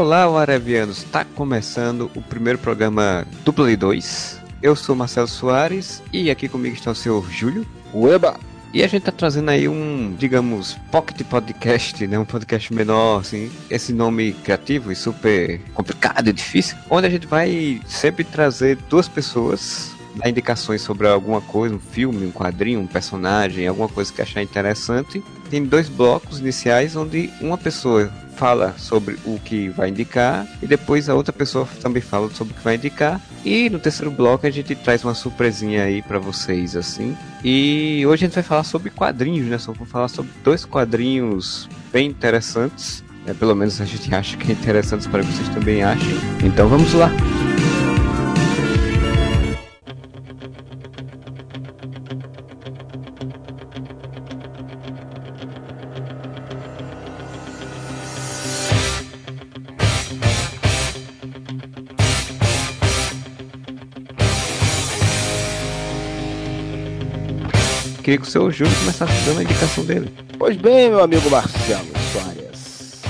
Olá, Arabianos! Está começando o primeiro programa Dupla de 2. Eu sou Marcelo Soares e aqui comigo está o senhor Júlio. Ueba! E a gente tá trazendo aí um, digamos, pocket podcast, né? Um podcast menor, assim. Esse nome criativo e super complicado e difícil. Onde a gente vai sempre trazer duas pessoas dar indicações sobre alguma coisa, um filme, um quadrinho, um personagem, alguma coisa que achar interessante. Tem dois blocos iniciais onde uma pessoa fala sobre o que vai indicar e depois a outra pessoa também fala sobre o que vai indicar. E no terceiro bloco a gente traz uma surpresinha aí para vocês assim. E hoje a gente vai falar sobre quadrinhos, né? Só vou falar sobre dois quadrinhos bem interessantes. É, pelo menos a gente acha que é interessante, espero que vocês também achem. Então vamos lá. Queria que o seu Júlio começasse dando a indicação dele. Pois bem, meu amigo Marcelo Soares.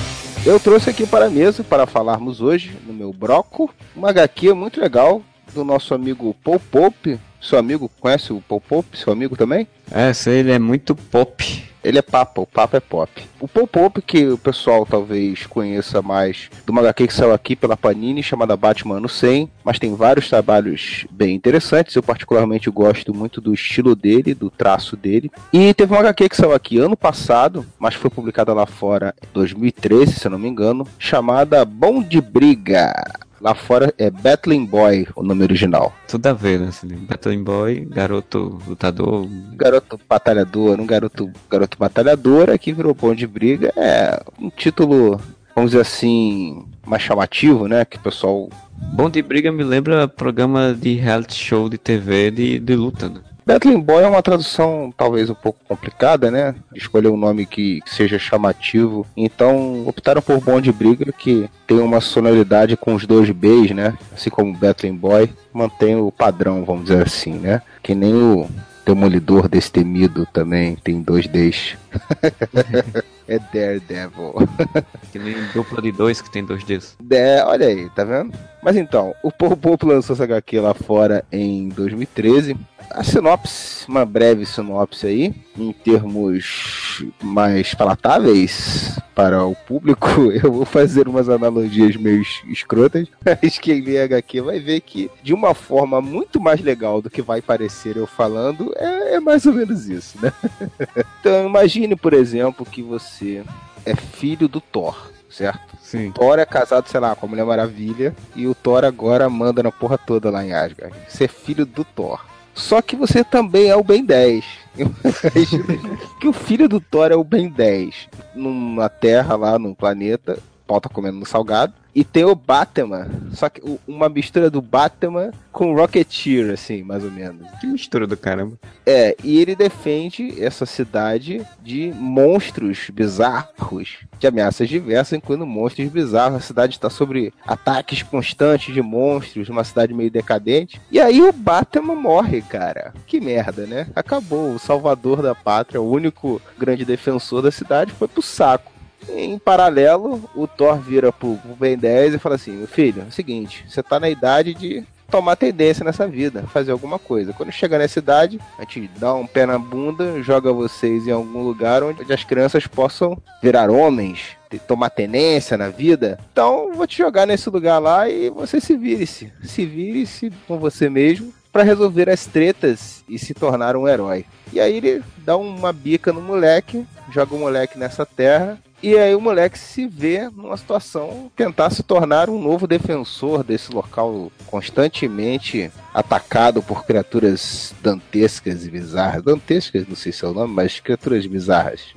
Eu trouxe aqui para a mesa para falarmos hoje, no meu broco, uma HQ muito legal do nosso amigo Paul Pope. Seu amigo conhece o Paul Pope? Seu amigo também? É, sei, ele é muito pop. Ele é papa, o papa é pop. O Paul Pope, que o pessoal talvez conheça mais do HQ que saiu aqui pela Panini, chamada Batman Ano 100, mas tem vários trabalhos bem interessantes. Eu particularmente gosto muito do estilo dele, do traço dele. E teve uma HQ que saiu aqui ano passado, mas foi publicada lá fora em 2013, se eu não me engano, chamada Bom de Briga. Lá fora é Battling Boy, o nome original. Tudo a ver, né? Battling Boy, garoto lutador. Garoto batalhador, um garoto, garoto batalhador, aqui virou Bom de Briga. É um título, vamos dizer assim, mais chamativo, né? Que o pessoal. Bom de Briga me lembra programa de reality show de TV de, de luta, né? Battling Boy é uma tradução talvez um pouco complicada, né? Escolher um nome que seja chamativo. Então optaram por Bom de Briga, que tem uma sonoridade com os dois Bs, né? Assim como Battling Boy, mantém o padrão, vamos dizer assim, né? Que nem o Demolidor Destemido também tem dois Ds. é Daredevil. que nem dupla de dois que tem dois Ds. É, olha aí, tá vendo? Mas então, o Popo Pop lançou essa HQ lá fora em 2013 a sinopse, uma breve sinopse aí, em termos mais palatáveis para o público, eu vou fazer umas analogias meio escrotas, mas quem lê HQ vai ver que, de uma forma muito mais legal do que vai parecer eu falando, é, é mais ou menos isso, né? então imagine, por exemplo, que você é filho do Thor certo? Sim. Thor é casado, sei lá, com a Mulher Maravilha e o Thor agora manda na porra toda lá em Asgard. Você é filho do Thor. Só que você também é o Ben 10. que o filho do Thor é o Ben 10. Numa terra lá, num planeta, pau tá comendo no salgado. E tem o Batman, só que uma mistura do Batman com Rocketeer, assim, mais ou menos. Que mistura do caramba. É, e ele defende essa cidade de monstros bizarros, de ameaças diversas, incluindo monstros bizarros. A cidade está sobre ataques constantes de monstros, uma cidade meio decadente. E aí o Batman morre, cara. Que merda, né? Acabou. O salvador da pátria, o único grande defensor da cidade, foi pro saco. Em paralelo, o Thor vira pro, Ben 10 e fala assim: Meu filho, é o seguinte, você tá na idade de tomar tendência nessa vida, fazer alguma coisa. Quando chegar nessa idade, a gente dá um pé na bunda, joga vocês em algum lugar onde as crianças possam virar homens, tomar tenência na vida. Então, vou te jogar nesse lugar lá e você se vire-se. Se vire-se com você mesmo para resolver as tretas e se tornar um herói. E aí ele dá uma bica no moleque, joga o moleque nessa terra e aí o moleque se vê numa situação tentar se tornar um novo defensor desse local constantemente atacado por criaturas dantescas e bizarras. Dantescas, não sei se é o nome, mas criaturas bizarras.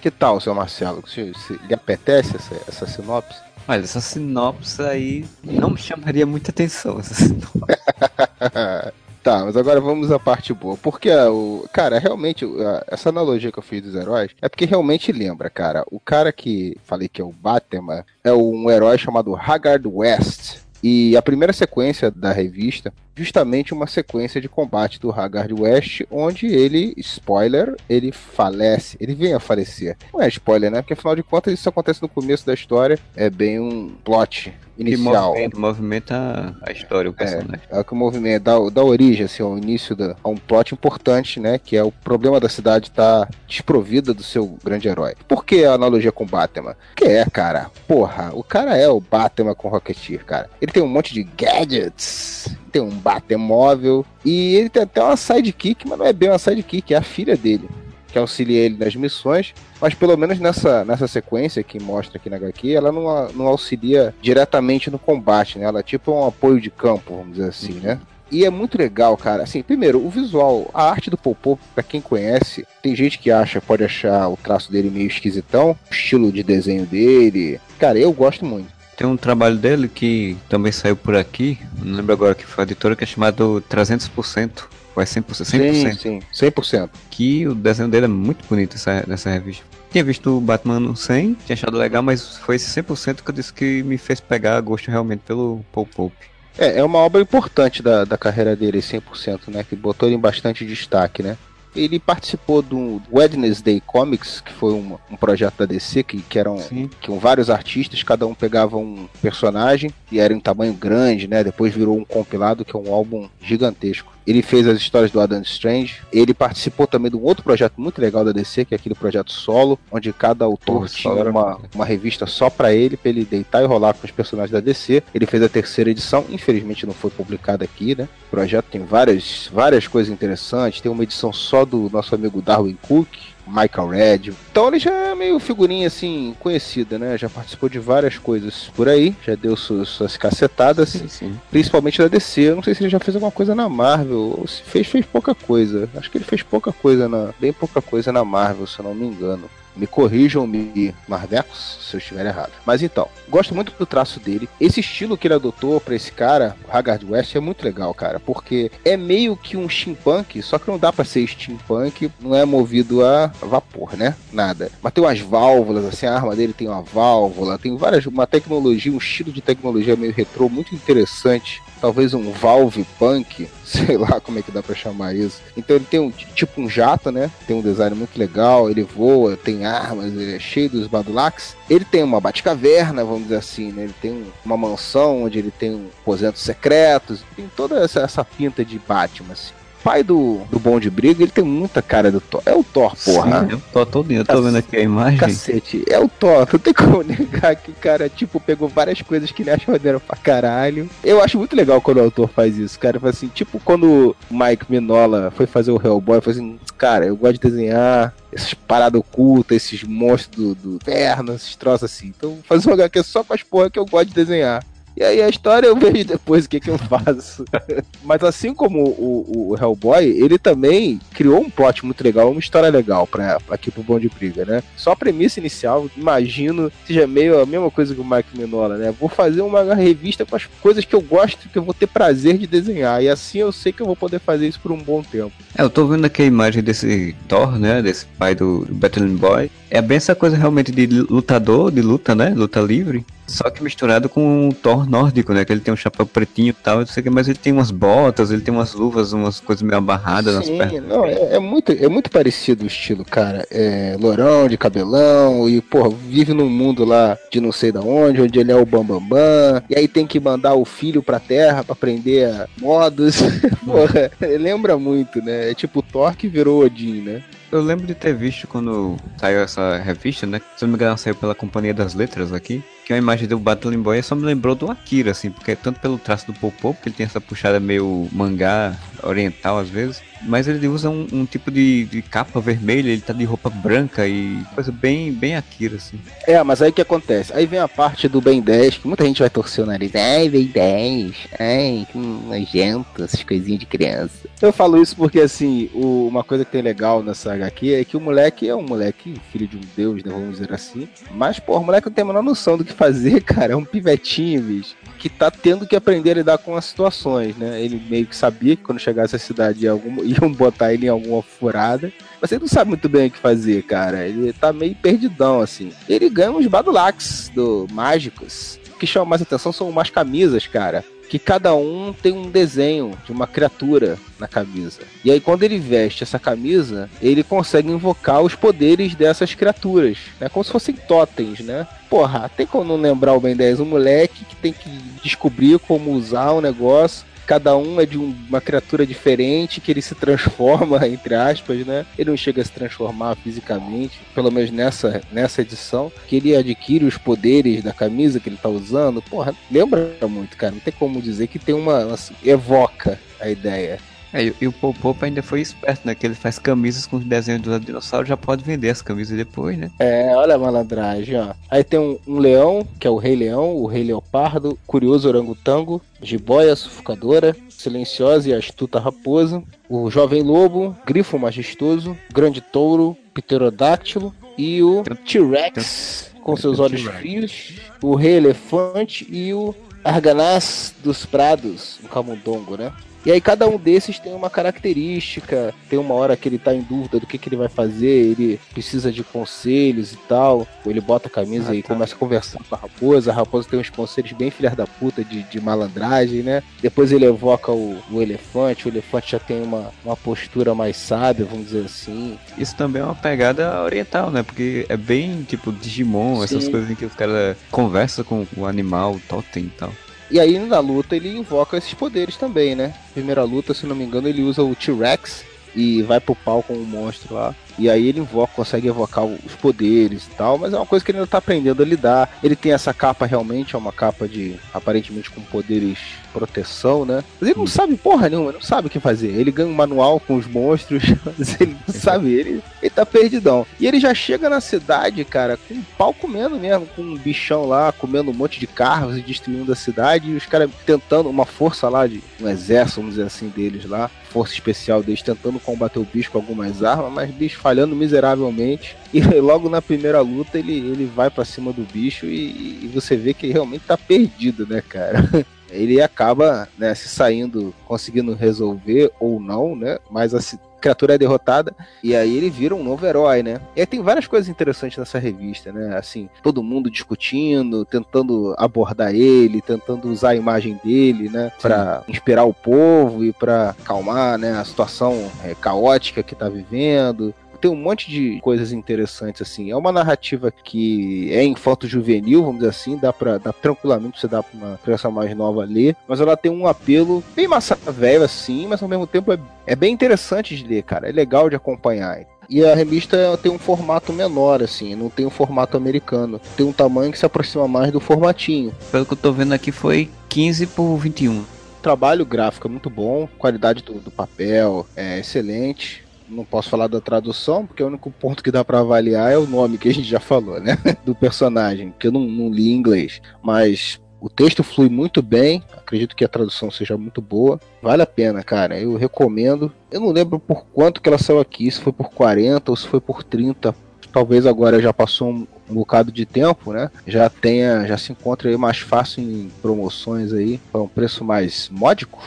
Que tal, seu Marcelo? Se, se lhe apetece essa, essa sinopse? Olha, essa sinopse aí não me chamaria muita atenção. Essa sinopse. Tá, mas agora vamos à parte boa. Porque, o, cara, realmente, essa analogia que eu fiz dos heróis é porque realmente lembra, cara. O cara que falei que é o Batman é um herói chamado Haggard West. E a primeira sequência da revista, justamente uma sequência de combate do Haggard West, onde ele, spoiler, ele falece, ele vem a falecer. Não é spoiler, né? Porque afinal de contas isso acontece no começo da história, é bem um plot inicial. Que movimenta, movimenta a história, o personagem. É, é o que movimenta, dá, dá origem, assim, ao início da, a um plot importante, né? Que é o problema da cidade estar tá desprovida do seu grande herói. Por que a analogia com Batman? Que é, cara, porra, o cara é o Batman com Rocketeer, cara. Ele tem um monte de gadgets, tem um Batmóvel, e ele tem até uma sidekick, mas não é bem uma sidekick, é a filha dele que auxilia ele nas missões, mas pelo menos nessa, nessa sequência que mostra aqui na HQ, ela não, não auxilia diretamente no combate, né? Ela é tipo um apoio de campo, vamos dizer assim, uhum. né? E é muito legal, cara. Assim, primeiro, o visual, a arte do Popô, para quem conhece, tem gente que acha, pode achar o traço dele meio esquisitão, o estilo de desenho dele. Cara, eu gosto muito. Tem um trabalho dele que também saiu por aqui, não lembro agora que foi a editora, que é chamado 300%. Ou é 100%? 100%. Sim, sim, 100%. Que o desenho dele é muito bonito essa, nessa revista. Tinha visto o Batman no 100, tinha achado legal, mas foi esse 100% que eu disse que me fez pegar gosto realmente pelo Paul Pope. É, é uma obra importante da, da carreira dele, 100%, né? Que botou ele em bastante destaque, né? Ele participou do Wednesday Comics, que foi um, um projeto da DC, que, que eram que vários artistas, cada um pegava um personagem e era em tamanho grande, né? Depois virou um compilado, que é um álbum gigantesco. Ele fez as histórias do Adam Strange. Ele participou também de um outro projeto muito legal da DC, que é aquele projeto solo, onde cada autor Porra, tinha uma, uma revista só para ele, para ele deitar e rolar com os personagens da DC. Ele fez a terceira edição, infelizmente não foi publicada aqui, né? O projeto tem várias, várias coisas interessantes. Tem uma edição só do nosso amigo Darwin Cook, Michael Red. Então ele já é meio figurinha assim, conhecida, né? Já participou de várias coisas por aí, já deu suas, suas cacetadas, sim, sim. principalmente da DC. Eu não sei se ele já fez alguma coisa na Marvel, ou se fez, fez pouca coisa. Acho que ele fez pouca coisa na. bem pouca coisa na Marvel, se eu não me engano. Me corrijam, me Marvecos, se eu estiver errado. Mas então, gosto muito do traço dele. Esse estilo que ele adotou para esse cara, o Haggard West, é muito legal, cara, porque é meio que um steampunk, só que não dá para ser steampunk, não é movido a vapor, né? Nada. Mas tem umas válvulas, assim, a arma dele tem uma válvula, tem várias, uma tecnologia, um estilo de tecnologia meio retrô muito interessante talvez um Valve Punk, sei lá como é que dá para chamar isso. Então ele tem um tipo um jato, né? Tem um design muito legal, ele voa, tem armas, ele é cheio dos badulacs. Ele tem uma Batcaverna, vamos dizer assim, né? Ele tem uma mansão onde ele tem um aposentos secretos, tem toda essa, essa pinta de Batman, assim pai do, do Bom de Briga, ele tem muita cara do Thor. É o Thor, porra. Sim, é o Thor todo. Eu tô vendo aqui a imagem. Cacete, é o Thor. Não tem como negar que o cara, tipo, pegou várias coisas que ele acha maneiro pra caralho. Eu acho muito legal quando o autor faz isso, cara. Faz assim, tipo, quando o Mike Minola foi fazer o Hellboy, foi assim, cara, eu gosto de desenhar essas paradas ocultas, esses monstros do, do inferno, esses troços assim. Então, fazer um HQ só com as porra que eu gosto de desenhar. E aí a história eu vejo depois o que, que eu faço. Mas assim como o, o, Hellboy, ele também criou um plot muito legal, uma história legal pra, aqui pro Bom de Briga, né? Só a premissa inicial, imagino, seja meio a mesma coisa que o Mike Minola, né? Vou fazer uma revista com as coisas que eu gosto, que eu vou ter prazer de desenhar. E assim eu sei que eu vou poder fazer isso por um bom tempo. É, eu tô vendo aqui a imagem desse Thor, né? Desse pai do, Battling Boy. É bem essa coisa realmente de lutador, de luta, né? Luta livre. Só que misturado com o Thor nórdico, né? Que ele tem um chapéu pretinho e tal, não sei o que, mas ele tem umas botas, ele tem umas luvas, umas coisas meio abarradas nas pernas. Não, é, é, muito, é muito parecido o estilo, cara. É lourão, de cabelão, e, porra, vive num mundo lá de não sei da onde, onde ele é o Bambambam, bam, bam, e aí tem que mandar o filho pra terra pra aprender modos. porra, lembra muito, né? É tipo o Thor que virou Odin, né? Eu lembro de ter visto quando saiu essa revista, né? Se não me engano, saiu pela Companhia das Letras aqui. Que a imagem do Battling Boy só me lembrou do Akira, assim, porque tanto pelo traço do Popô, que ele tem essa puxada meio mangá oriental às vezes, mas ele usa um, um tipo de, de, capa vermelha, ele tá de roupa branca e coisa bem, bem Akira, assim. É, mas aí o que acontece? Aí vem a parte do Ben 10, que muita gente vai torcer o nariz. Ai, Ben 10, ai, que nojento, essas coisinhas de criança. Eu falo isso porque, assim, o, uma coisa que tem legal nessa HQ é que o moleque é um moleque, filho de um deus, né, vamos dizer assim. Mas, pô, o moleque não tem a menor noção do que fazer, cara. É um pivetinho, bicho que tá tendo que aprender a lidar com as situações, né? Ele meio que sabia que quando chegasse à cidade iam, iam botar ele em alguma furada, mas ele não sabe muito bem o que fazer, cara. Ele tá meio perdidão, assim. Ele ganha uns badulacs do Mágicos, que chama mais atenção são umas camisas, cara que cada um tem um desenho de uma criatura na camisa. E aí quando ele veste essa camisa, ele consegue invocar os poderes dessas criaturas, né? Como se fossem totens, né? Porra, tem como não lembrar o Ben 10, um moleque que tem que descobrir como usar o negócio cada um é de um, uma criatura diferente, que ele se transforma, entre aspas, né? Ele não chega a se transformar fisicamente, pelo menos nessa, nessa edição, que ele adquire os poderes da camisa que ele tá usando. Porra, lembra muito, cara. Não tem como dizer que tem uma. Assim, evoca a ideia. É, e o Popop ainda foi esperto, né? Que ele faz camisas com os desenhos do dinossauro, já pode vender as camisas depois, né? É, olha a malandragem, ó. Aí tem um, um leão, que é o Rei Leão, o Rei Leopardo, Curioso Orangotango, Jiboia Sufocadora, Silenciosa e Astuta Raposa, o Jovem Lobo, Grifo Majestoso, Grande Touro, Pterodáctilo e o T-Rex com seus olhos frios, o Rei Elefante e o Arganaz dos Prados, um camundongo, né? E aí cada um desses tem uma característica, tem uma hora que ele tá em dúvida do que, que ele vai fazer, ele precisa de conselhos e tal. Ou ele bota a camisa ah, e tá. começa a conversar com a raposa. A raposa tem uns conselhos bem filhas da puta de, de malandragem, né? Depois ele evoca o, o, elefante, o elefante já tem uma, uma postura mais sábia, vamos dizer assim. Isso também é uma pegada oriental, né? Porque é bem tipo Digimon, Sim. essas coisas em que os caras conversam com o animal, totem e tal. E aí na luta ele invoca esses poderes também, né? Primeira luta, se não me engano, ele usa o T-Rex e vai pro pau com o monstro lá. E aí ele invoca, consegue evocar os poderes e tal, mas é uma coisa que ele ainda tá aprendendo a lidar. Ele tem essa capa realmente, é uma capa de aparentemente com poderes proteção, né? Mas ele não sabe porra nenhuma, ele não sabe o que fazer. Ele ganha um manual com os monstros, mas ele não sabe, ele, ele tá perdidão. E ele já chega na cidade, cara, com um pau comendo mesmo, com um bichão lá, comendo um monte de carros e destruindo a cidade, e os caras tentando, uma força lá de um exército, vamos dizer assim, deles lá, força especial deles tentando combater o bicho com algumas armas, mas bicho falhando miseravelmente. E logo na primeira luta ele, ele vai para cima do bicho e, e, você vê que ele realmente tá perdido, né, cara? Ele acaba né, se saindo, conseguindo resolver ou não, né? Mas a criatura é derrotada e aí ele vira um novo herói, né? E aí tem várias coisas interessantes nessa revista, né? Assim, todo mundo discutindo, tentando abordar ele, tentando usar a imagem dele, né? Para inspirar o povo e para acalmar, né? A situação é, caótica que tá vivendo tem um monte de coisas interessantes, assim. É uma narrativa que é infanto-juvenil, vamos dizer assim, dá pra dá tranquilamente você dá pra uma criança mais nova ler, mas ela tem um apelo bem massa velho, assim, mas ao mesmo tempo é, é bem interessante de ler, cara. É legal de acompanhar. E a revista tem um formato menor, assim, não tem um formato americano. Tem um tamanho que se aproxima mais do formatinho. Pelo que eu tô vendo aqui, foi 15 por 21. Trabalho gráfico é muito bom, qualidade do, do papel é excelente não posso falar da tradução, porque o único ponto que dá para avaliar é o nome que a gente já falou, né? Do personagem, que eu não, não li em inglês. Mas o texto flui muito bem, acredito que a tradução seja muito boa. Vale a pena, cara. Eu recomendo. Eu não lembro por quanto que ela saiu aqui, se foi por 40 ou se foi por 30. Talvez agora já passou um, um bocado de tempo, né? Já tenha, já se encontra aí mais fácil em promoções aí, para um preço mais módico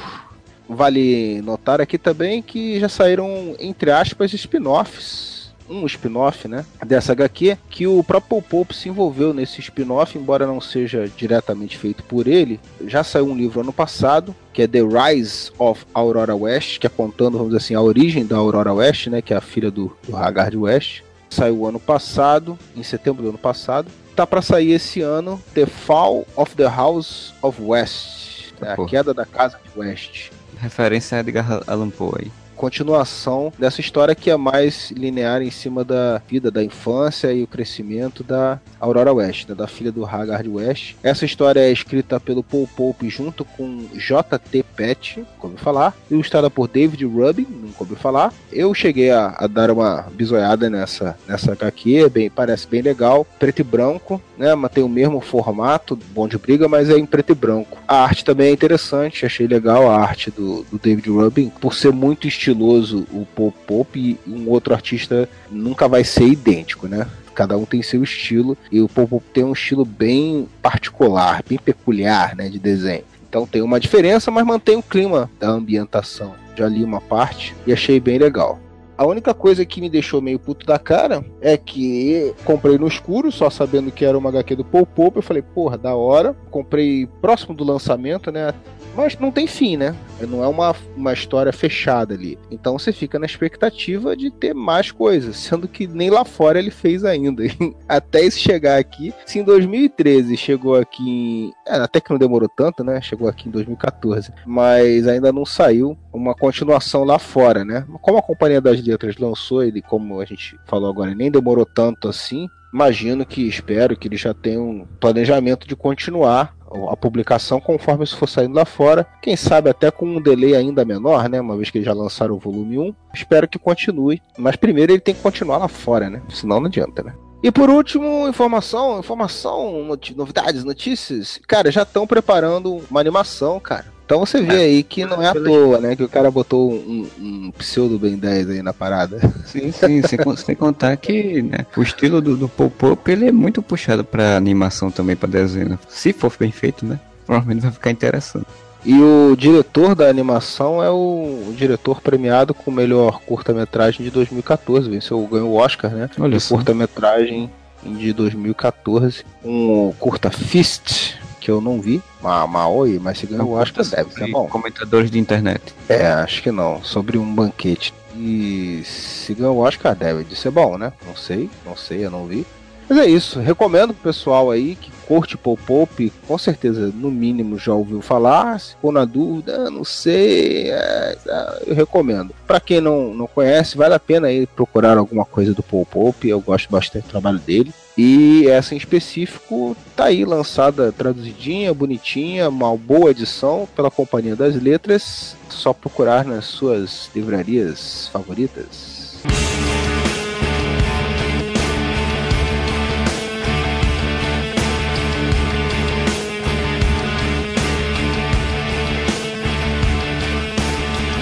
Vale notar aqui também que já saíram, entre aspas, spin-offs um spin-off, né, dessa HQ, que o próprio Pope se envolveu nesse spin-off, embora não seja diretamente feito por ele. Já saiu um livro ano passado, que é The Rise of Aurora West, que é contando, vamos dizer assim, a origem da Aurora West, né, que é a filha do, do Haggard West. Saiu ano passado, em setembro do ano passado. Tá para sair esse ano The Fall of the House of West, né, a queda da casa de West referência a Edgar Allan Poe aí continuação dessa história que é mais linear em cima da vida, da infância e o crescimento da Aurora West, né, da filha do Haggard West. Essa história é escrita pelo Paul Pope junto com J.T. Pett, como falar, ilustrada por David Rubin, não ouviu falar. Eu cheguei a, a, dar uma bisoiada nessa, nessa HQ, bem, parece bem legal, preto e branco, né, mas tem o mesmo formato, bom de briga, mas é em preto e branco. A arte também é interessante, achei legal a arte do, do David Rubin, por ser muito estilo estiloso o Pop Pop e um outro artista nunca vai ser idêntico, né? Cada um tem seu estilo e o Pop Pop tem um estilo bem particular, bem peculiar, né, de desenho. Então tem uma diferença, mas mantém o clima da ambientação. Já li uma parte e achei bem legal. A única coisa que me deixou meio puto da cara é que comprei no escuro, só sabendo que era uma HQ do Paul Pope. Eu falei, porra, da hora. Comprei próximo do lançamento, né? Mas não tem fim, né? Não é uma, uma história fechada ali. Então você fica na expectativa de ter mais coisas, sendo que nem lá fora ele fez ainda. Até isso chegar aqui. Se em 2013 chegou aqui em... é, até que não demorou tanto, né? Chegou aqui em 2014. Mas ainda não saiu uma continuação lá fora, né? Como a Companhia das Letras lançou ele, como a gente falou agora, nem demorou tanto assim. Imagino que, espero que ele já tenha um planejamento de continuar a publicação conforme isso for saindo lá fora. Quem sabe até com um delay ainda menor, né? Uma vez que eles já lançaram o volume 1. Espero que continue. Mas primeiro ele tem que continuar lá fora, né? Senão não adianta, né? E por último, informação, informação, novidades, notícias. Cara, já estão preparando uma animação, cara. Então você vê é. aí que não é à toa, né? Que o cara botou um, um pseudo Ben 10 aí na parada. Sim, sim, sem, sem contar que né, o estilo do, do Pop-Up ele é muito puxado pra animação também, pra desenho. Se for bem feito, né? Provavelmente vai ficar interessante. E o diretor da animação é o, o diretor premiado com o melhor curta-metragem de 2014. Venceu, ganhou o Oscar, né? Olha de curta-metragem de 2014. Um curta Fist, que eu não vi. Ma Maoi, mas se ganhou o Oscar deve ser bom. Comentadores de internet. É, acho que não. Sobre um banquete. E se ganhou o Oscar deve de ser bom, né? Não sei, não sei, eu não vi. Mas é isso, recomendo pro pessoal aí que curte Pop Pop, com certeza, no mínimo, já ouviu falar. Se for na dúvida, não sei, é, é, eu recomendo. Para quem não, não conhece, vale a pena aí procurar alguma coisa do Pop Pop, eu gosto bastante do trabalho dele. E essa em específico tá aí lançada, traduzidinha, bonitinha, uma boa edição pela Companhia das Letras. Só procurar nas suas livrarias favoritas.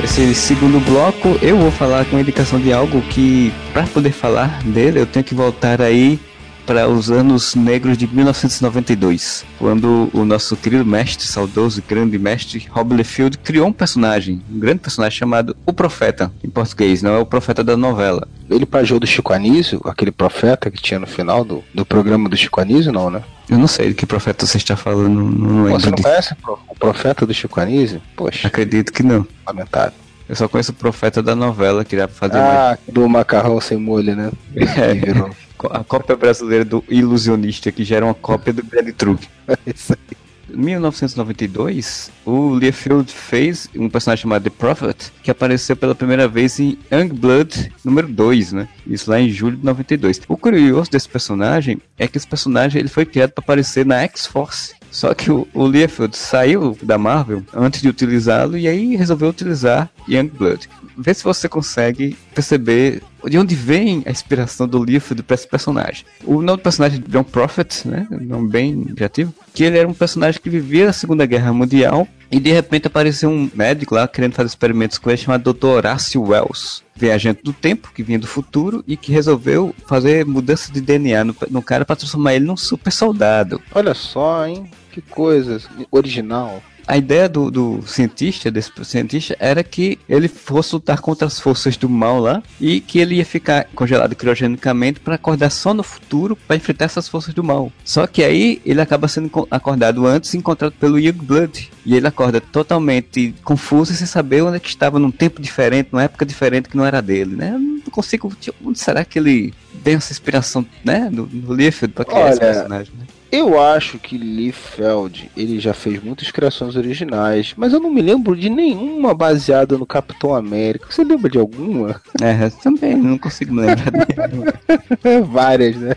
Esse segundo bloco eu vou falar com indicação de algo que, para poder falar dele, eu tenho que voltar aí para os anos negros de 1992, quando o nosso querido mestre, saudoso grande mestre Rob Liefeld criou um personagem, um grande personagem chamado O Profeta, em português, não é o Profeta da novela. Ele pajou do Chico Anísio, aquele profeta que tinha no final do, do programa do Chico Anísio, não, né? Eu não sei de que profeta você está falando, não lembro. Você não conhece o profeta do Chico Anísio? Poxa. Acredito que não. Lamentável. Eu só conheço o profeta da novela, que pra fazer Ah, mais... do macarrão sem molho, né? É. A cópia brasileira do Ilusionista, que já era uma cópia do Belly Truque. É isso aí. Em 1992, o Liefeld fez um personagem chamado The Prophet, que apareceu pela primeira vez em Youngblood número 2, né? Isso lá em julho de 92. O curioso desse personagem é que esse personagem ele foi criado para aparecer na X-Force. Só que o, o Liefeld saiu da Marvel antes de utilizá-lo e aí resolveu utilizar Youngblood. Vê se você consegue perceber de onde vem a inspiração do Liefeld para esse personagem. O nome do personagem é John Prophet, né? Um nome bem criativo. Que ele era um personagem que vivia a Segunda Guerra Mundial e de repente apareceu um médico lá querendo fazer experimentos com ele chamado Dr. Horácio Wells, viajante do tempo, que vinha do futuro e que resolveu fazer mudança de DNA no, no cara para transformar ele num super soldado. Olha só, hein? Que coisa original a ideia do, do, cientista, desse cientista, era que ele fosse lutar contra as forças do mal lá e que ele ia ficar congelado criogenicamente para acordar só no futuro para enfrentar essas forças do mal. Só que aí ele acaba sendo acordado antes e encontrado pelo Youngblood. E ele acorda totalmente confuso e sem saber onde é que estava num tempo diferente, numa época diferente que não era dele, né? Eu não consigo. Onde será que ele tem essa inspiração, né? No, no Liefeld pra criar Olha, esse personagem, né? Eu acho que Liefeld ele já fez muitas criações originais, mas eu não me lembro de nenhuma baseada no Capitão América. Você lembra de alguma? É, também não consigo me lembrar de Várias, né?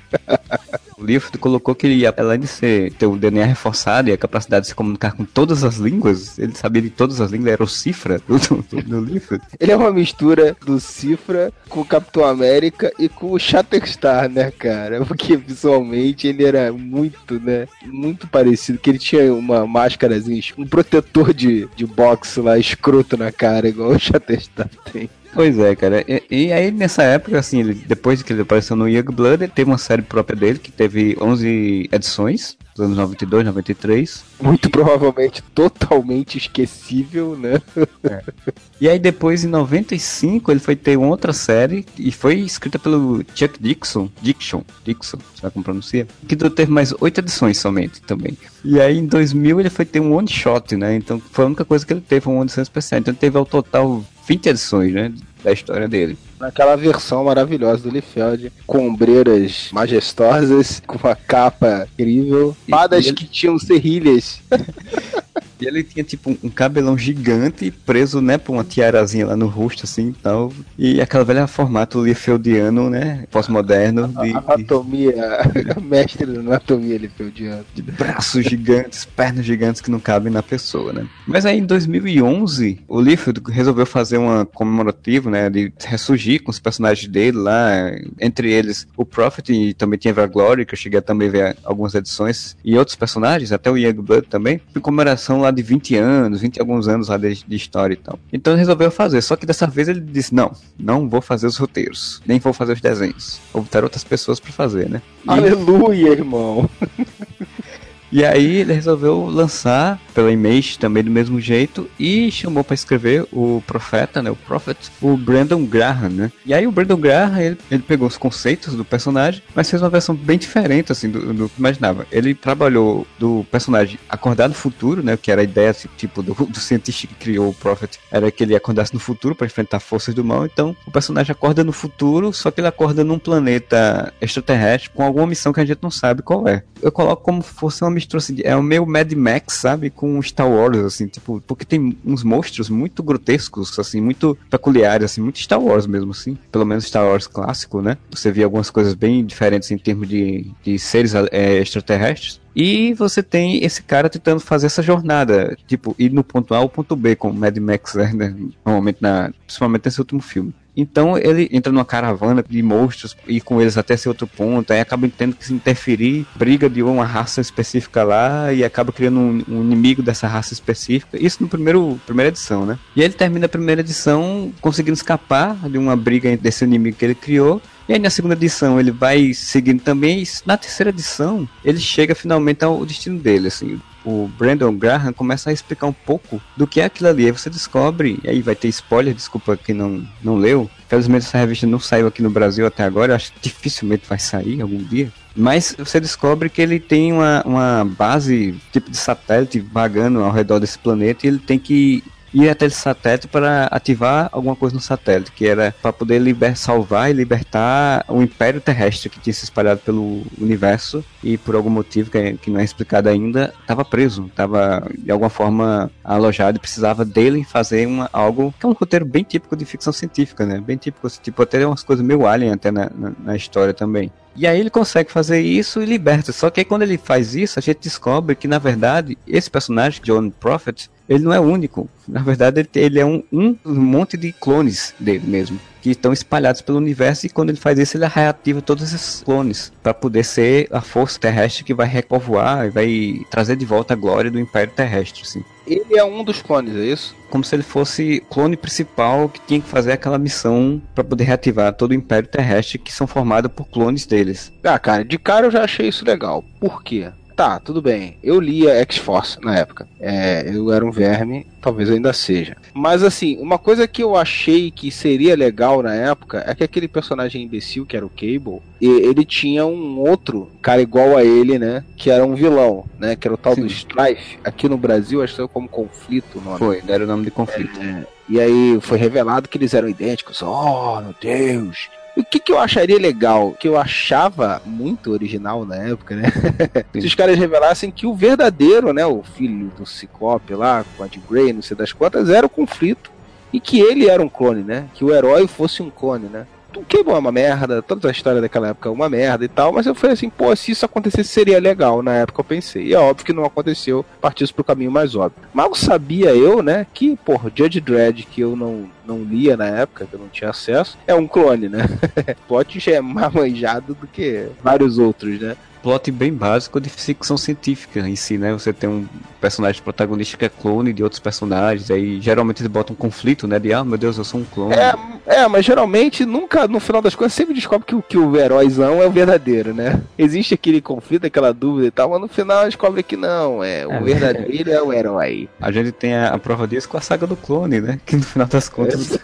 O livro colocou que ele, além de ser, ter o DNA reforçado e a capacidade de se comunicar com todas as línguas, ele sabia de todas as línguas, era o Cifra do, do, do livro. Ele é uma mistura do Cifra com o Capitão América e com o Shatterstar, né, cara? Porque visualmente ele era muito, né, muito parecido, que ele tinha uma máscarazinha, um protetor de, de boxe lá, escroto na cara, igual o Shatterstar tem. Pois é, cara. E, e, aí, nessa época, assim, ele, depois que ele apareceu no Young Blood, ele teve uma série própria dele, que teve 11 edições, nos anos 92, 93. Muito provavelmente totalmente esquecível, né? É. E aí depois, em 95, ele foi ter uma outra série e foi escrita pelo Chuck Dixon, Dixon, Dixon, sabe como pronuncia? Que teve mais oito edições somente também. E aí em 2000 ele foi ter um one shot, né? Então foi a única coisa que ele teve, uma edição especial. Então ele teve ao total 20 edições, né? Da história dele. Naquela versão maravilhosa do Liefeld, com ombreiras majestosas, com uma capa incrível, espadas que tinham serrilhas. E ele tinha, tipo, um cabelão gigante preso, né, por uma tiarazinha lá no rosto, assim, e tal. E aquela velha formato Liefeldiano, né, pós-moderno. De, anatomia, de... mestre da anatomia Liefeldiano. De braços gigantes, pernas gigantes que não cabem na pessoa, né. Mas aí, em 2011, o Liefeld resolveu fazer uma comemorativa, né, de ressurgir com os personagens dele lá, entre eles o Prophet e também tinha a Glory, que eu cheguei a também ver algumas edições, e outros personagens, até o Youngblood também, em comemoração lá de 20 anos, 20 e alguns anos lá de, de, história e tal. Então ele resolveu fazer, só que dessa vez ele disse: não, não vou fazer os roteiros, nem vou fazer os desenhos. Vou botar outras pessoas para fazer, né? Aleluia, irmão! E aí ele resolveu lançar pela Image também do mesmo jeito e chamou para escrever o profeta, né, o Prophet, o Brandon Graham, né? E aí o Brandon Graham, ele, ele pegou os conceitos do personagem, mas fez uma versão bem diferente assim do, do que imaginava. Ele trabalhou do personagem acordar no futuro, né, que era a ideia assim, tipo do, do cientista que criou o Prophet, era que ele acordasse no futuro para enfrentar forças do mal. Então, o personagem acorda no futuro, só que ele acorda num planeta extraterrestre com alguma missão que a gente não sabe qual é. Eu coloco como se fosse uma mistura assim, é o meio Mad Max, sabe, com Star Wars, assim, tipo, porque tem uns monstros muito grotescos, assim, muito peculiares, assim, muito Star Wars mesmo, assim, pelo menos Star Wars clássico, né? Você vê algumas coisas bem diferentes em termos de, de seres é, extraterrestres. E você tem esse cara tentando fazer essa jornada, tipo, ir no ponto A ao ponto B, como Mad Max, né? Normalmente, na, principalmente nesse último filme. Então ele entra numa caravana de monstros e com eles até esse outro ponto, aí acaba tendo que se interferir, briga de uma raça específica lá e acaba criando um, um, inimigo dessa raça específica. Isso no primeiro primeira edição, né? E ele termina a primeira edição conseguindo escapar de uma briga desse inimigo que ele criou e aí na segunda edição ele vai seguindo também. E na terceira edição ele chega finalmente ao destino dele, assim o Brandon Graham começa a explicar um pouco do que é aquilo ali. Aí você descobre, e aí vai ter spoiler, desculpa quem não, não leu. Felizmente essa revista não saiu aqui no Brasil até agora, eu acho que dificilmente vai sair algum dia. Mas você descobre que ele tem uma, uma base, tipo de satélite, vagando ao redor desse planeta e ele tem que ir até esse satélite para ativar alguma coisa no satélite, que era para poder liber, salvar e libertar o império terrestre que tinha se espalhado pelo universo e por algum motivo que, que não é explicado ainda, estava preso, estava de alguma forma alojado e precisava dele fazer uma, algo que é um roteiro bem típico de ficção científica, né? Bem típico, tipo, até umas coisas meio alien até na, na, na história também. E aí ele consegue fazer isso e liberta. Só que aí quando ele faz isso, a gente descobre que, na verdade, esse personagem, John Prophet, ele não é único. Na verdade, ele é um, um monte de clones dele mesmo que estão espalhados pelo universo e quando ele faz isso ele reativa todos esses clones para poder ser a força terrestre que vai repovoar e vai trazer de volta a glória do Império Terrestre, assim. Ele é um dos clones, é isso? Como se ele fosse clone principal que tinha que fazer aquela missão para poder reativar todo o Império Terrestre que são formados por clones deles. Ah, cara, de cara eu já achei isso legal. Por quê? Tá, tudo bem. Eu lia X-Force na época. É, eu era um verme, talvez ainda seja. Mas assim, uma coisa que eu achei que seria legal na época é que aquele personagem imbecil que era o Cable, ele tinha um outro cara igual a ele, né? Que era um vilão, né? Que era o tal Sim. do Strife. Aqui no Brasil, acho que foi como conflito o nome. Foi, deram o nome de conflito. É, e aí foi revelado que eles eram idênticos. Oh, meu Deus! O que, que eu acharia legal, que eu achava muito original na época, né? Se os caras revelassem que o verdadeiro, né, o filho do Ciclope lá, com a de Grey, não sei das quantas, era o conflito. E que ele era um clone, né? Que o herói fosse um clone, né? O Cable é uma merda, toda a história daquela época é uma merda e tal, mas eu falei assim, pô, se isso acontecesse seria legal, na época eu pensei. E é óbvio que não aconteceu, partiu pro caminho mais óbvio. Mal sabia eu, né, que, pô, Judge Dredd, que eu não, não lia na época, que eu não tinha acesso, é um clone, né? Plot já é mais manjado do que vários outros, né? plot bem básico de ficção científica em si, né? Você tem um personagem protagonista que é clone de outros personagens, aí geralmente eles botam um conflito, né? De, ah, meu Deus, eu sou um clone. É, é mas geralmente nunca, no final das contas, sempre descobre que, que o heróizão é o verdadeiro, né? Existe aquele conflito, aquela dúvida e tal, mas no final descobre que não, é, o é, verdadeiro é o herói. A gente tem a, a, prova disso com a saga do clone, né? Que no final das contas.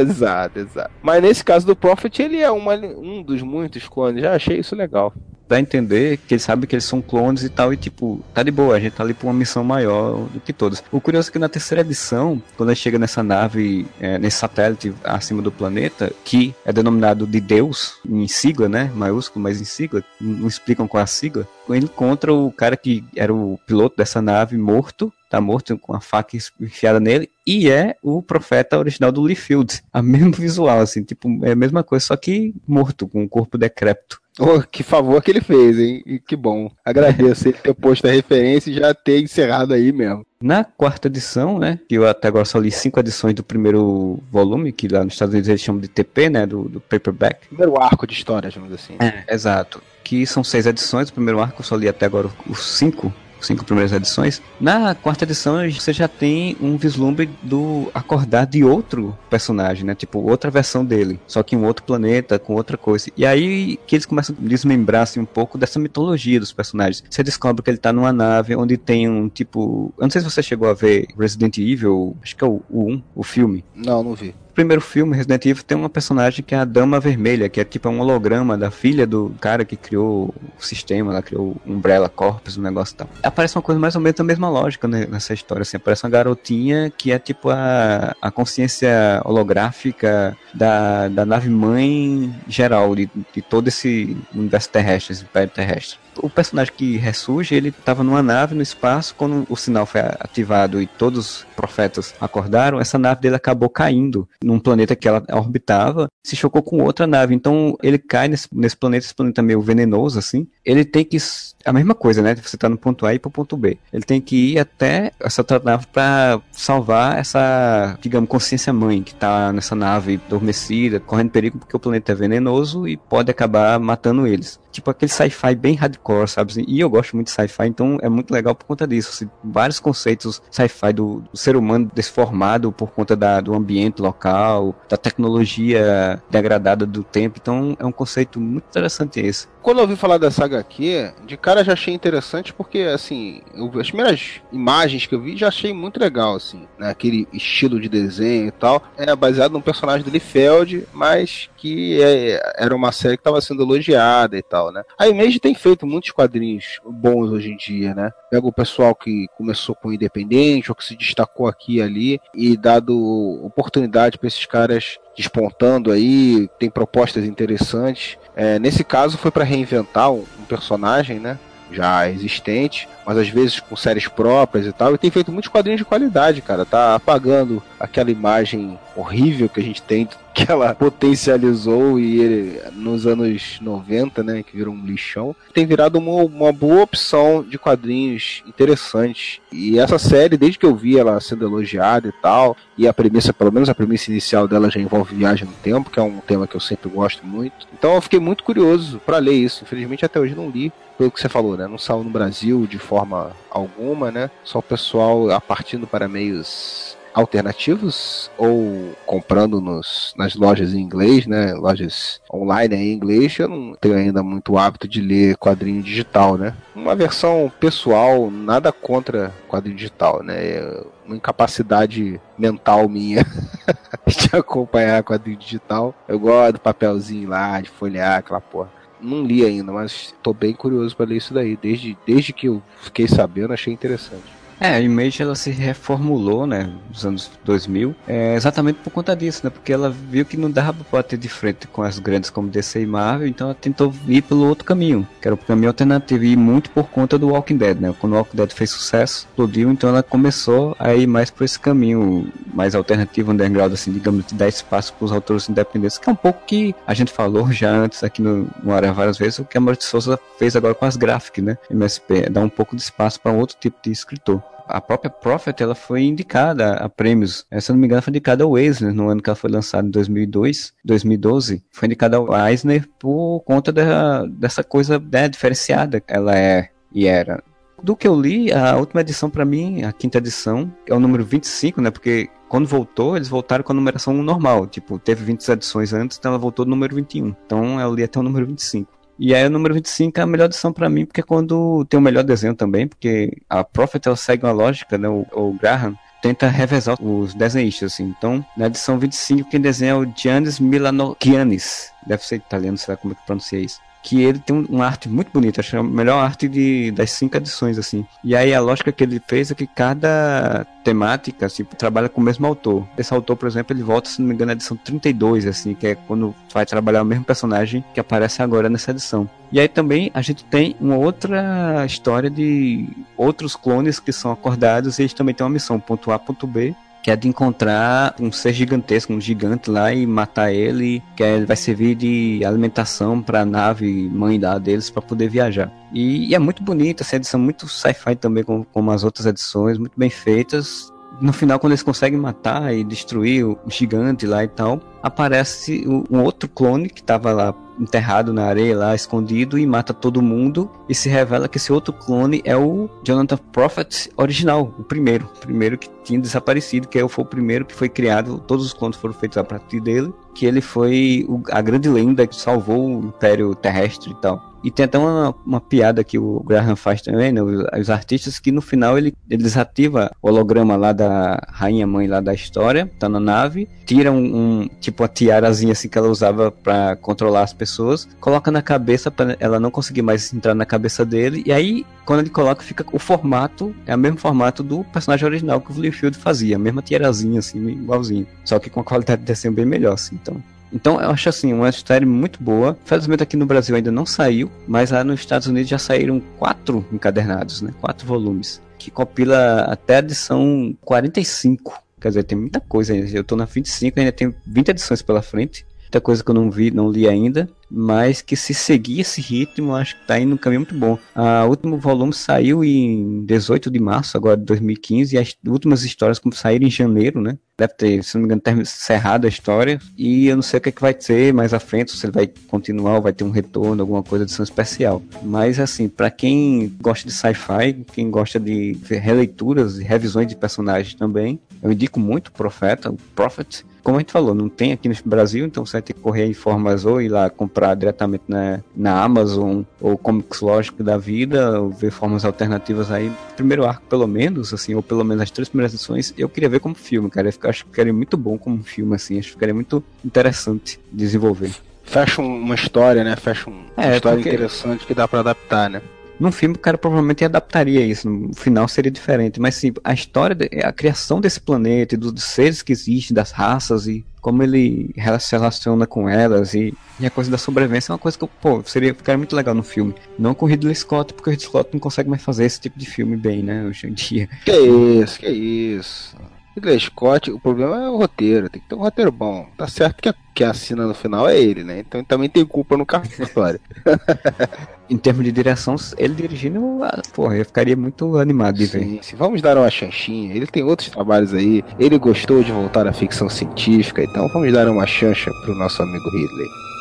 exato, exato. Mas nesse caso do Prophet, ele é uma, um dos muitos clones. Já achei isso legal dá a entender que eles sabem que eles são clones e tal, e tipo, tá de boa, a gente tá ali pra uma missão maior do que todos. O curioso é que na terceira edição, quando gente chega nessa nave, é, nesse satélite acima do planeta, que é denominado de Deus, em sigla, né? Maiúsculo, mas em sigla, não explicam qual é a sigla. Ele encontra o cara que era o piloto dessa nave morto, tá morto com a faca enfiada nele, e é o profeta original do Leafield. A mesma visual, assim, tipo, é a mesma coisa, só que morto, com o corpo decrépito. Oh, que favor que ele fez, hein? E que bom. Agradeço ele ter posto a referência e já ter encerrado aí mesmo. Na quarta edição, né? Que eu até agora só li cinco edições do primeiro volume, que lá nos Estados Unidos eles chamam de TP, né? Do, do paperback. Primeiro arco de história, digamos assim. É, exato. Que são seis edições. O primeiro arco eu só li até agora os cinco cinco primeiras edições. Na quarta edição você já tem um vislumbre do acordar de outro personagem, né? Tipo, outra versão dele, só que em um outro planeta, com outra coisa. E aí que eles começam a desmembrar assim, um pouco dessa mitologia dos personagens. Você descobre que ele tá numa nave onde tem um tipo. Eu não sei se você chegou a ver Resident Evil, acho que é o, o 1, o filme. Não, não vi primeiro filme, Resident Evil, tem uma personagem que é a Dama Vermelha, que é tipo um holograma da filha do cara que criou o sistema, ela criou Umbrella Corpus, um negócio e tal. Aparece uma coisa mais ou menos da mesma lógica né, nessa história, assim, aparece uma garotinha que é tipo a, a consciência holográfica da, da nave mãe geral, de, de todo esse universo terrestre, esse império terrestre o personagem que ressurge, ele estava numa nave no espaço, quando o sinal foi ativado e todos os profetas acordaram, essa nave dele acabou caindo num planeta que ela orbitava, se chocou com outra nave, então ele cai nesse, nesse planeta, esse planeta meio venenoso assim, ele tem que a mesma coisa, né? Você tá no ponto A e pro ponto B. Ele tem que ir até essa outra nave para salvar essa, digamos, consciência mãe que tá nessa nave adormecida, correndo perigo porque o planeta é venenoso e pode acabar matando eles tipo aquele sci-fi bem hardcore, sabe? E eu gosto muito de sci-fi, então é muito legal por conta disso. Assim, vários conceitos sci-fi do, do, ser humano desformado por conta da, do ambiente local, da tecnologia degradada do tempo. Então é um conceito muito interessante esse. Quando eu ouvi falar dessa HQ, de cara já achei interessante porque, assim, eu, as primeiras imagens que eu vi já achei muito legal, assim, né? Aquele estilo de desenho e tal. É baseado num personagem do Liefeld, mas que é, era uma série que estava sendo elogiada e tal, né? A Image tem feito muitos quadrinhos bons hoje em dia, né? Pega o pessoal que começou com Independente ou que se destacou aqui e ali e dado oportunidade para esses caras despontando aí, tem propostas interessantes. É, nesse caso foi para reinventar um, um personagem, né? já existente, mas às vezes com séries próprias e tal, e tem feito muitos quadrinhos de qualidade, cara. Tá apagando aquela imagem horrível que a gente tem, que ela potencializou e ele, nos anos 90, né, que virou um lixão, tem virado uma, uma boa opção de quadrinhos interessantes. E essa série, desde que eu vi ela sendo elogiada e tal, e a premissa, pelo menos a premissa inicial dela já envolve viagem no tempo, que é um tema que eu sempre gosto muito. Então eu fiquei muito curioso para ler isso. Infelizmente até hoje não li, pelo que você falou, né? Não saiu no Brasil de forma alguma, né? Só o pessoal a partindo para meios alternativos ou comprando nos, nas lojas em inglês, né? Lojas online em inglês, eu não tenho ainda muito hábito de ler quadrinho digital, né? Uma versão pessoal, nada contra quadrinho digital, né? É uma incapacidade mental minha de acompanhar quadrinho digital. Eu gosto do papelzinho lá, de folhear aquela porra não li ainda, mas tô bem curioso para ler isso daí. Desde, desde que eu fiquei sabendo, achei interessante. É, a Image ela se reformulou, né, nos anos 2000, é, exatamente por conta disso, né, porque ela viu que não dava para bater de frente com as grandes como DC e Marvel, então ela tentou ir pelo outro caminho, que era o caminho alternativo, e muito por conta do Walking Dead, né, quando o Walking Dead fez sucesso, explodiu, então ela começou a ir mais por esse caminho mais alternativo, underground, assim, digamos, de dar espaço para os autores independentes, que é um pouco que a gente falou já antes aqui no, no área várias vezes, o que a Maurício Souza fez agora com as gráficas, né, MSP, é dar um pouco de espaço para outro tipo de escritor. A própria Prophet ela foi indicada a prêmios. Se não me engano, foi indicada ao Eisner no ano que ela foi lançada, em 2002, 2012. Foi indicada ao Eisner por conta da, dessa coisa né, diferenciada que ela é e era. Do que eu li, a última edição para mim, a quinta edição, é o número 25, né? Porque quando voltou, eles voltaram com a numeração normal. Tipo, teve 20 edições antes, então ela voltou no número 21. Então eu li até o número 25. E aí o número 25 é a melhor edição para mim, porque é quando tem o melhor desenho também, porque a Prophet ela segue uma lógica, né? O, o Graham tenta revezar os desenhistas, assim. Então, na edição 25, quem desenha é o Giannis Milanokianis. Deve ser italiano, sei lá como é que pronuncia isso que ele tem uma arte muito bonita, acho que é a melhor arte de, das cinco edições, assim. E aí a lógica que ele fez é que cada temática, assim, trabalha com o mesmo autor. Esse autor, por exemplo, ele volta, se não me engano, na edição 32, assim, que é quando vai trabalhar o mesmo personagem que aparece agora nessa edição. E aí também a gente tem uma outra história de outros clones que são acordados e eles também têm uma missão, ponto A, ponto B, que é de encontrar um ser gigantesco, um gigante lá e matar ele, que é, vai servir de alimentação para a nave mãe da deles para poder viajar. E, e, é muito bonita, essa edição muito sci-fi também, como, como as outras edições, muito bem feitas no final, quando eles conseguem matar e destruir o gigante lá e tal, aparece um outro clone que estava lá enterrado na areia, lá escondido, e mata todo mundo. E se revela que esse outro clone é o Jonathan Prophet original, o primeiro, o primeiro que tinha desaparecido, que foi o primeiro que foi criado. Todos os clones foram feitos a partir dele, que ele foi a grande lenda que salvou o Império Terrestre e tal. E tem até uma, uma piada que o Graham faz também, né? Os, os, artistas, que no final ele, ele desativa o holograma lá da rainha mãe lá da história, tá na nave, tira um, um tipo a tiarazinha assim que ela usava para controlar as pessoas, coloca na cabeça para ela não conseguir mais entrar na cabeça dele, e aí quando ele coloca fica o formato, é o mesmo formato do personagem original que o Liefeld fazia, a mesma tiarazinha assim, igualzinho, só que com a qualidade de desenho bem melhor, assim, então então eu acho assim, uma série muito boa. Felizmente aqui no Brasil ainda não saiu, mas lá nos Estados Unidos já saíram quatro encadernados, né? Quatro volumes. Que compila até a edição 45. Quer dizer, tem muita coisa ainda. Eu tô na 25, ainda tem 20 edições pela frente. Muita coisa que eu não vi, não li ainda mas que se seguir esse ritmo, acho que está indo no caminho muito bom. O último volume saiu em 18 de março, agora de 2015, e as últimas histórias saíram em janeiro, né? Deve ter, se não me engano, encerrado a história, e eu não sei o que, é que vai ter mais à frente, se ele vai continuar vai ter um retorno, alguma coisa de edição especial. Mas, assim, para quem gosta de sci-fi, quem gosta de releituras e revisões de personagens também, eu indico muito o Profeta, o Prophet, como a gente falou, não tem aqui no Brasil, então você vai ter que correr em formas ou ir lá comprar diretamente na, na Amazon ou Comics Lógico da vida, ou ver formas alternativas aí. Primeiro arco, pelo menos, assim, ou pelo menos as três primeiras edições, eu queria ver como filme, cara. Eu acho que ficaria muito bom como filme, assim. Acho que ficaria muito interessante desenvolver. Fecha uma história, né? Fecha uma é, história porque... interessante que dá para adaptar, né? Num filme, o cara provavelmente adaptaria isso. No final seria diferente. Mas sim, a história, a criação desse planeta e dos seres que existem, das raças e como ele se relaciona com elas e, e a coisa da sobrevivência é uma coisa que, pô, seria ficar muito legal no filme. Não com o Ridley Scott, porque o Ridley Scott não consegue mais fazer esse tipo de filme bem, né, hoje em dia. Que isso, que isso. Ridley Scott, o problema é o roteiro, tem que ter um roteiro bom. Tá certo que a, que assina no final é ele, né? Então também tem culpa no história. em termos de direção, ele dirigindo, ah, porra, eu ficaria muito animado de ver. Sim, vamos dar uma chanchinha. Ele tem outros trabalhos aí. Ele gostou de voltar à ficção científica, então vamos dar uma chancha pro nosso amigo Ridley.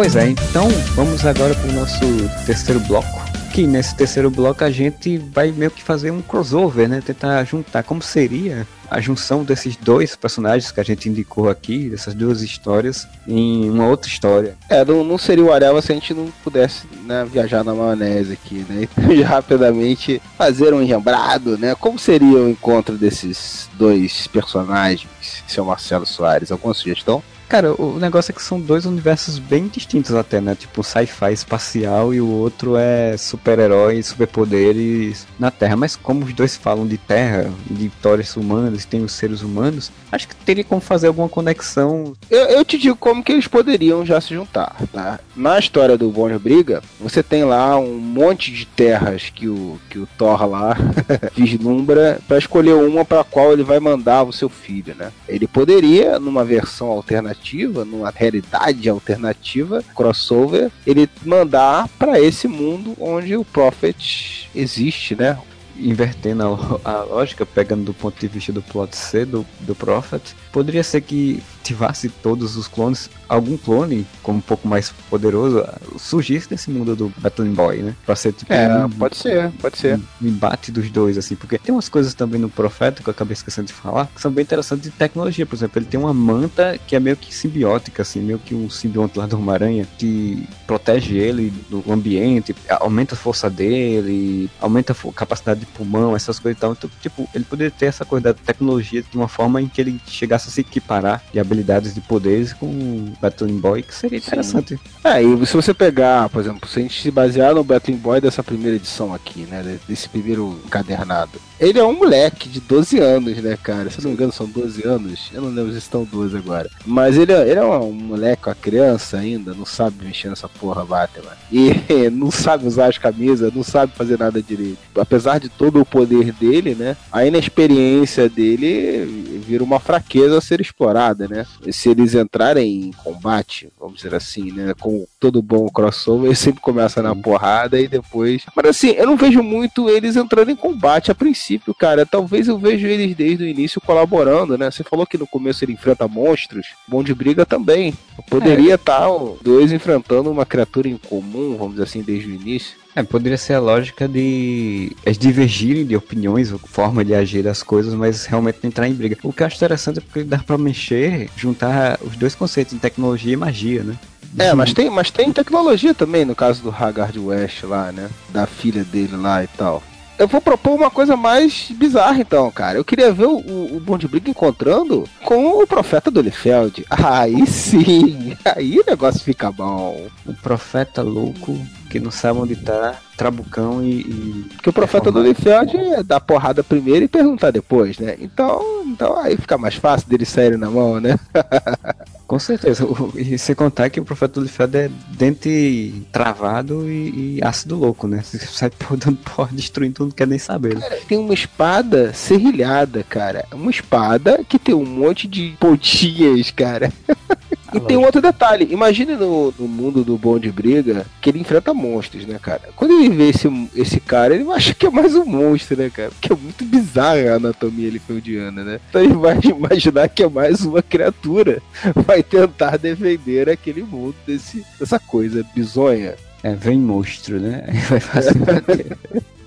Pois é, então vamos agora para o nosso terceiro bloco. Que nesse terceiro bloco a gente vai meio que fazer um crossover, né? Tentar juntar como seria a junção desses dois personagens que a gente indicou aqui, dessas duas histórias, em uma outra história. É, não, não seria o Areva se a gente não pudesse né, viajar na maionese aqui, né? Então, rapidamente fazer um rembrado, né? Como seria o encontro desses dois personagens, seu Marcelo Soares? Alguma sugestão? Cara, o negócio é que são dois universos bem distintos até, né? Tipo, sci-fi espacial e o outro é super-herói, superpoderes na Terra. Mas como os dois falam de Terra, de vitórias humanas, tem os seres humanos, acho que teria como fazer alguma conexão. Eu, eu te digo como que eles poderiam já se juntar, tá? Na história do Bonner Briga, você tem lá um monte de terras que o, que o Thor lá vislumbra para escolher uma para qual ele vai mandar o seu filho, né? Ele poderia, numa versão alternativa, numa realidade alternativa, crossover, ele mandar para esse mundo onde o Prophet existe, né? Invertendo a, a, lógica, pegando do ponto de vista do plot C do, do Prophet, poderia ser que ativasse todos os clones, algum clone, como um pouco mais poderoso, surgisse nesse mundo do Battling Boy, né? Pra ser tipo. É, um, pode ser, pode ser. Um embate dos dois, assim, porque tem umas coisas também no Profeta que eu acabei esquecendo de falar, que são bem interessantes de tecnologia. Por exemplo, ele tem uma manta que é meio que simbiótica, assim, meio que um simbionte lá do Homem-Aranha, que protege ele do ambiente, aumenta a força dele, aumenta a capacidade de pulmão, essas coisas e tal. Então, tipo, ele poderia ter essa coisa da tecnologia de uma forma em que ele chegasse a se equiparar de habilidades de poderes com o Battling Boy, que seria interessante. Sim. É, e se você pegar, por exemplo, se a gente se basear no Battling Boy dessa primeira edição aqui, né, desse primeiro encadernado, ele é um moleque de 12 anos, né, cara? Se não me engano, são 12 anos. Eu não lembro se estão 12 agora. Mas ele, é, ele é um moleque, uma criança ainda, não sabe mexer nessa porra Batman. E não sabe usar as camisas, não sabe fazer nada direito. Apesar de todo o poder dele, né? A inexperiência dele vira uma fraqueza a ser explorada, né? Se eles entrarem em combate, vamos dizer assim, né? Com todo bom crossover, ele sempre começa na porrada e depois. Mas assim, eu não vejo muito eles entrando em combate a princípio princípio, cara, talvez eu vejo eles desde o início colaborando, né? Você falou que no começo ele enfrenta monstros, bom de briga também. Poderia estar é. tá, dois enfrentando uma criatura em comum, vamos dizer assim, desde o início. É, poderia ser a lógica de eles divergirem de opiniões, forma de agir das coisas, mas realmente não entrar em briga. O que eu acho interessante é porque dá pra mexer, juntar os dois conceitos de tecnologia e magia, né? É, mas tem, mas tem tecnologia também no caso do Haggard West lá, né? Da filha dele lá e tal eu vou propor uma coisa mais bizarra então, cara. Eu queria ver o, o Bond Briga encontrando com o profeta do Liefeld. Aí sim, aí o negócio fica bom. O profeta louco que não sabe onde tá, trabucão e. e Porque o profeta do Liefeld é dar porrada primeiro e perguntar depois, né? Então, então aí fica mais fácil dele sair na mão, né? Com certeza. E sem contar que o profeta do Liefeld é dente travado e, e, ácido louco, né? Você sai dando porra, destruindo tudo, não quer nem saber. Né? Cara, tem uma espada serrilhada, cara. Uma espada que tem um monte de pontinhas, cara. E tem um outro detalhe, imagine no, no, mundo do bom de briga que ele enfrenta monstros, né, cara? Quando ele vê esse, esse cara, ele acha que é mais um monstro, né, cara? Porque é muito bizarra a anatomia elifeudiana, né? Então ele vai imaginar que é mais uma criatura, vai tentar defender aquele mundo desse, dessa coisa bizonha. É, vem monstro, né? Aí vai fazer.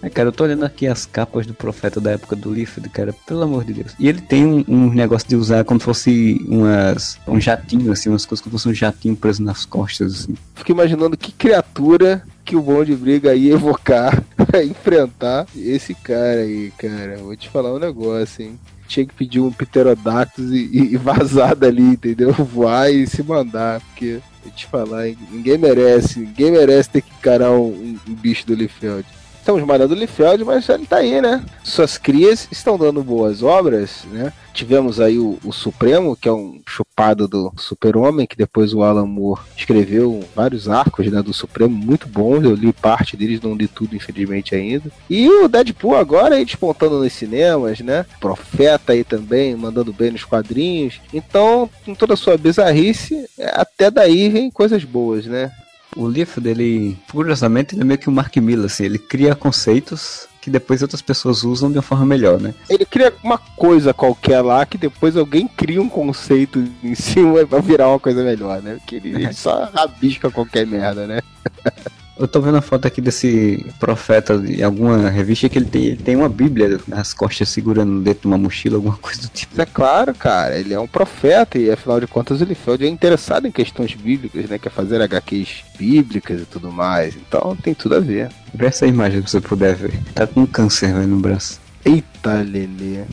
É, cara, eu tô olhando aqui as capas do profeta da época do Liefeld, cara, pelo amor de Deus. E ele tem um, um, negócio de usar como se fosse umas, um jatinho, assim, umas coisas como se fosse um jatinho preso nas costas, assim. Fico imaginando que criatura que o bom de briga ia evocar pra enfrentar esse cara aí, cara. Vou te falar um negócio, hein tinha que pedir um pterodactus e, e, vazar dali, entendeu? Voar e se mandar, porque, vou te falar, ninguém merece, ninguém merece ter que encarar um, um, um bicho do Liefeld. Estamos malhando o Liefeld, mas ele tá aí, né? Suas crias estão dando boas obras, né? Tivemos aí o, o Supremo, que é um chupado do Super-Homem, que depois o Alan Moore escreveu vários arcos né, do Supremo, muito bons. Eu li parte deles, não li tudo, infelizmente, ainda. E o Deadpool agora aí despontando nos cinemas, né? Profeta aí também, mandando bem nos quadrinhos. Então, com toda a sua bizarrice, até daí vem coisas boas, né? O livro dele, curiosamente, ele é meio que um Mark Miller, assim, ele cria conceitos que depois outras pessoas usam de uma forma melhor, né? Ele cria uma coisa qualquer lá que depois alguém cria um conceito em cima e vai virar uma coisa melhor, né? Porque ele, ele só rabisca qualquer merda, né? Eu tô vendo a foto aqui desse profeta de alguma revista que ele tem, ele tem uma bíblia nas costas segurando dentro de uma mochila, alguma coisa do tipo. É claro, cara, ele é um profeta e afinal de contas ele é interessado em questões bíblicas, né? Quer fazer HQs bíblicas e tudo mais. Então tem tudo a ver. Vê essa imagem que você puder ver. Tá com câncer véio, no braço. Eita, Lelê.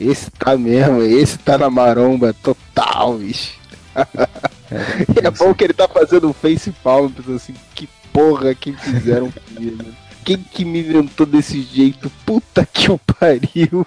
Esse tá mesmo, esse tá na maromba total, bicho. É, é bom que ele tá fazendo um face palm, pensando assim, que porra que fizeram comigo. Quem que me inventou desse jeito? Puta que o pariu.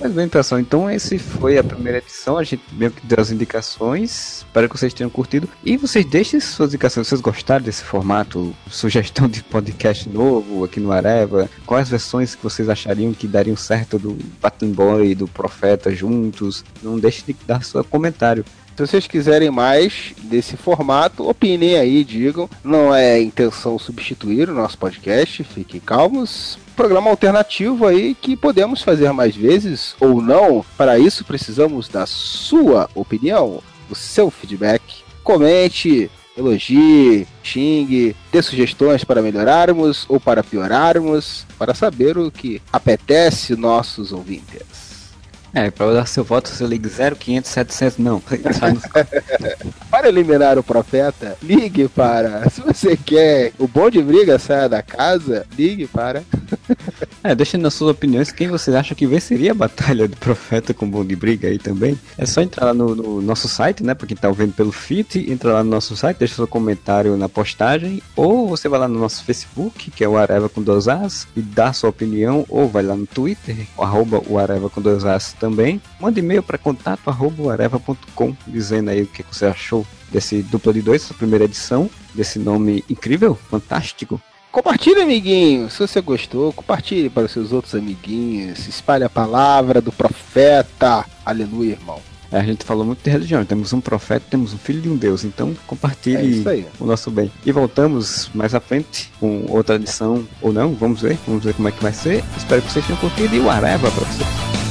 Mas bem, pessoal, então esse foi a primeira edição. A gente meio que deu as indicações. Espero que vocês tenham curtido. E vocês deixem suas indicações. Vocês gostaram desse formato? Sugestão de podcast novo aqui no Areva? Quais versões que vocês achariam que dariam certo do Batman Boy e do Profeta juntos? Não deixe de dar seu comentário. Se vocês quiserem mais desse formato, opinem aí, digam. Não é intenção substituir o nosso podcast, fiquem calmos. Programa alternativo aí que podemos fazer mais vezes ou não. Para isso, precisamos da sua opinião, o seu feedback. Comente, elogie, xingue, dê sugestões para melhorarmos ou para piorarmos, para saber o que apetece nossos ouvintes. É, para dar seu voto, você ligue 0500 700, não. para eliminar o profeta, ligue para. Se você quer o bom de briga saia da casa, ligue para. é, nas suas opiniões quem você acha que venceria a batalha do profeta com o bom de briga aí também. É só entrar lá no, no nosso site, né? Pra quem tá ouvindo pelo feed, entra lá no nosso site, deixa seu comentário na postagem, ou você vai lá no nosso Facebook, que é o Areva com dois As, e dá sua opinião, ou vai lá no Twitter, arroba o Areva com dois As também. Manda e-mail para contato.areva.com dizendo aí o que você achou desse dupla de dois, essa primeira edição, desse nome incrível, fantástico. Compartilhe, amiguinho. Se você gostou, compartilhe para os seus outros amiguinhos. Espalhe a palavra do profeta. Aleluia, irmão. É, a gente falou muito de religião. Temos um profeta, temos um filho de um Deus. Então compartilhe é o nosso bem. E voltamos mais à frente com outra edição ou não. Vamos ver. Vamos ver como é que vai ser. Espero que vocês tenham curtido e o areva para vocês.